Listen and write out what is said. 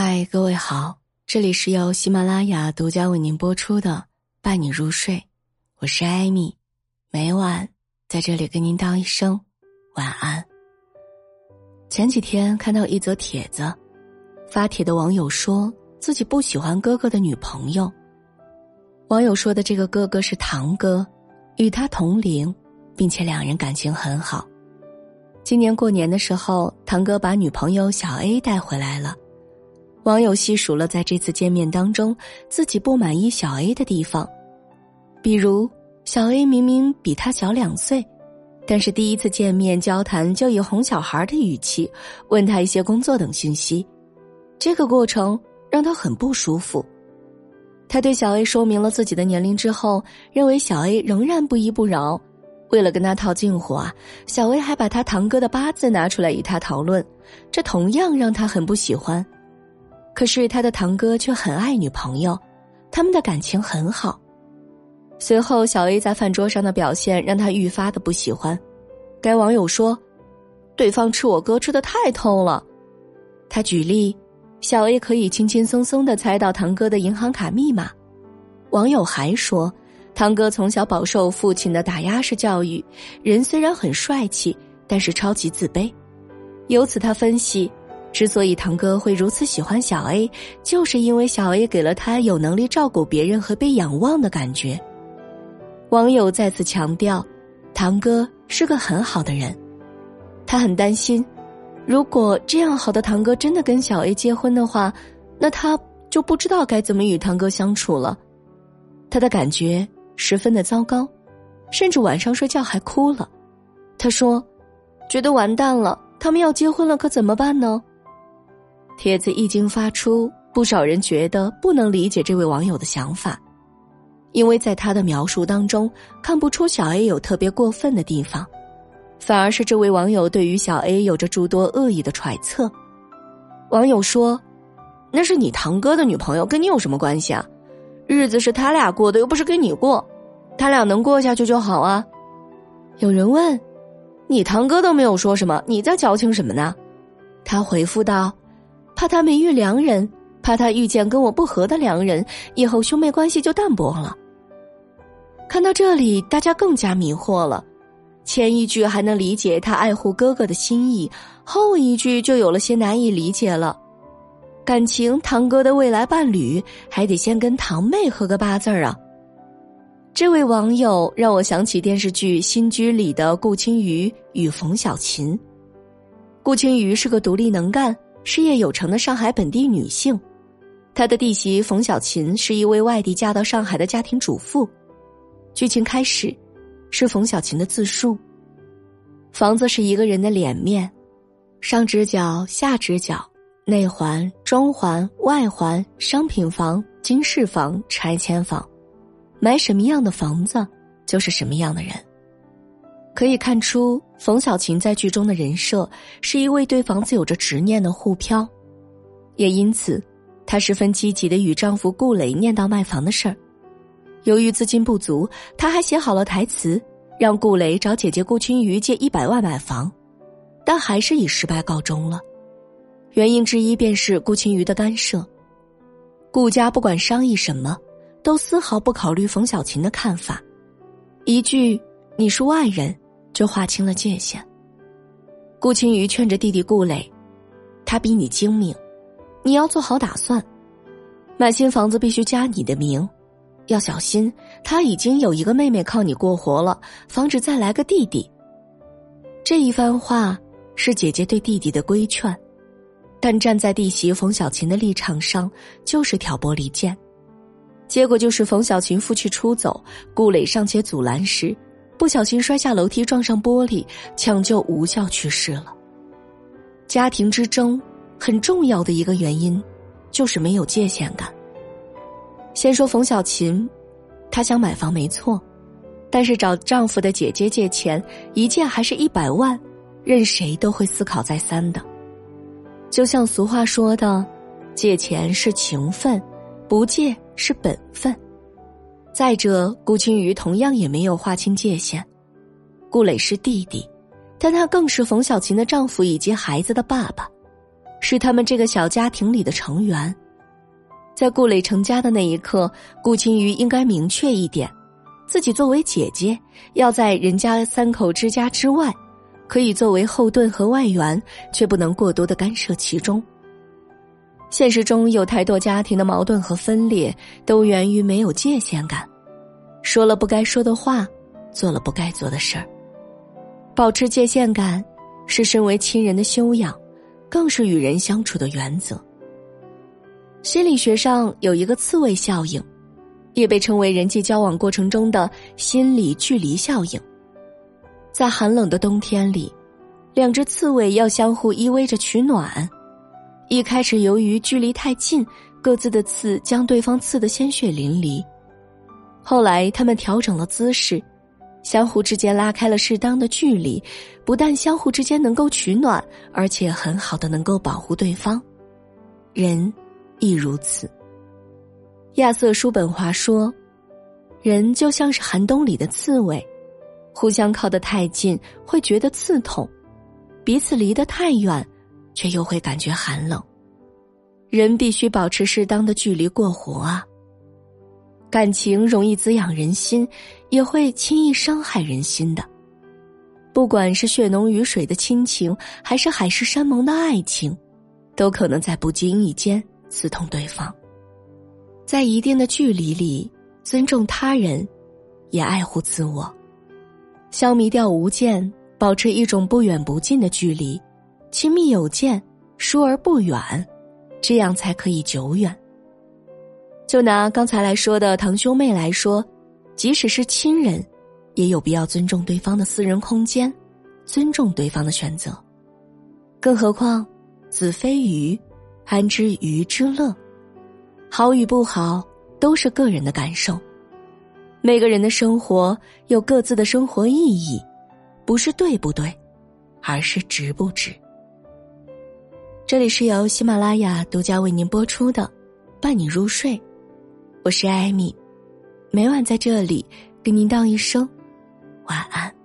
嗨，各位好，这里是由喜马拉雅独家为您播出的《伴你入睡》，我是艾米，每晚在这里跟您道一声晚安。前几天看到一则帖子，发帖的网友说自己不喜欢哥哥的女朋友。网友说的这个哥哥是堂哥，与他同龄，并且两人感情很好。今年过年的时候，堂哥把女朋友小 A 带回来了。网友细数了在这次见面当中自己不满意小 A 的地方，比如小 A 明明比他小两岁，但是第一次见面交谈就以哄小孩的语气问他一些工作等信息，这个过程让他很不舒服。他对小 A 说明了自己的年龄之后，认为小 A 仍然不依不饶。为了跟他套近乎啊，小 A 还把他堂哥的八字拿出来与他讨论，这同样让他很不喜欢。可是他的堂哥却很爱女朋友，他们的感情很好。随后，小 A 在饭桌上的表现让他愈发的不喜欢。该网友说：“对方吃我哥吃的太透了。”他举例，小 A 可以轻轻松松的猜到堂哥的银行卡密码。网友还说。堂哥从小饱受父亲的打压式教育，人虽然很帅气，但是超级自卑。由此，他分析，之所以堂哥会如此喜欢小 A，就是因为小 A 给了他有能力照顾别人和被仰望的感觉。网友再次强调，堂哥是个很好的人。他很担心，如果这样好的堂哥真的跟小 A 结婚的话，那他就不知道该怎么与堂哥相处了。他的感觉。十分的糟糕，甚至晚上睡觉还哭了。他说：“觉得完蛋了，他们要结婚了，可怎么办呢？”帖子一经发出，不少人觉得不能理解这位网友的想法，因为在他的描述当中看不出小 A 有特别过分的地方，反而是这位网友对于小 A 有着诸多恶意的揣测。网友说：“那是你堂哥的女朋友，跟你有什么关系啊？”日子是他俩过的，又不是跟你过，他俩能过下去就好啊。有人问：“你堂哥都没有说什么，你在矫情什么呢？”他回复道：“怕他没遇良人，怕他遇见跟我不合的良人，以后兄妹关系就淡薄了。”看到这里，大家更加迷惑了。前一句还能理解他爱护哥哥的心意，后一句就有了些难以理解了。感情，堂哥的未来伴侣还得先跟堂妹合个八字儿啊！这位网友让我想起电视剧《新居》里的顾青瑜与冯小琴。顾青瑜是个独立能干、事业有成的上海本地女性，她的弟媳冯小琴是一位外地嫁到上海的家庭主妇。剧情开始，是冯小琴的自述：房子是一个人的脸面，上直角，下直角。内环、中环、外环、商品房、经适房、拆迁房，买什么样的房子，就是什么样的人。可以看出，冯小琴在剧中的人设是一位对房子有着执念的沪漂，也因此，她十分积极的与丈夫顾磊念叨卖房的事儿。由于资金不足，她还写好了台词，让顾磊找姐姐顾青瑜借一百万买房，但还是以失败告终了。原因之一便是顾青瑜的干涉，顾家不管商议什么，都丝毫不考虑冯小琴的看法，一句“你是外人”就划清了界限。顾青瑜劝着弟弟顾磊，他比你精明，你要做好打算，买新房子必须加你的名，要小心，他已经有一个妹妹靠你过活了，防止再来个弟弟。这一番话是姐姐对弟弟的规劝。但站在弟媳冯小琴的立场上，就是挑拨离间，结果就是冯小琴负气出走，顾磊尚且阻拦时，不小心摔下楼梯撞上玻璃，抢救无效去世了。家庭之争很重要的一个原因，就是没有界限感。先说冯小琴，她想买房没错，但是找丈夫的姐姐借钱，一借还是一百万，任谁都会思考再三的。就像俗话说的，借钱是情分，不借是本分。再者，顾青瑜同样也没有划清界限。顾磊是弟弟，但他更是冯小琴的丈夫以及孩子的爸爸。是他们这个小家庭里的成员。在顾磊成家的那一刻，顾青瑜应该明确一点：自己作为姐姐，要在人家三口之家之外，可以作为后盾和外援，却不能过多的干涉其中。现实中有太多家庭的矛盾和分裂，都源于没有界限感，说了不该说的话，做了不该做的事儿。保持界限感，是身为亲人的修养，更是与人相处的原则。心理学上有一个刺猬效应，也被称为人际交往过程中的心理距离效应。在寒冷的冬天里，两只刺猬要相互依偎着取暖。一开始由于距离太近，各自的刺将对方刺得鲜血淋漓。后来他们调整了姿势，相互之间拉开了适当的距离，不但相互之间能够取暖，而且很好的能够保护对方。人。亦如此。亚瑟·叔本华说：“人就像是寒冬里的刺猬，互相靠得太近会觉得刺痛，彼此离得太远，却又会感觉寒冷。人必须保持适当的距离过活啊。感情容易滋养人心，也会轻易伤害人心的。不管是血浓于水的亲情，还是海誓山盟的爱情，都可能在不经意间。”刺痛对方，在一定的距离里尊重他人，也爱护自我，消弭掉无间，保持一种不远不近的距离，亲密有间，疏而不远，这样才可以久远。就拿刚才来说的堂兄妹来说，即使是亲人，也有必要尊重对方的私人空间，尊重对方的选择，更何况子非鱼。安知鱼之乐？好与不好都是个人的感受。每个人的生活有各自的生活意义，不是对不对，而是值不值。这里是由喜马拉雅独家为您播出的《伴你入睡》，我是艾米，每晚在这里跟您道一声晚安。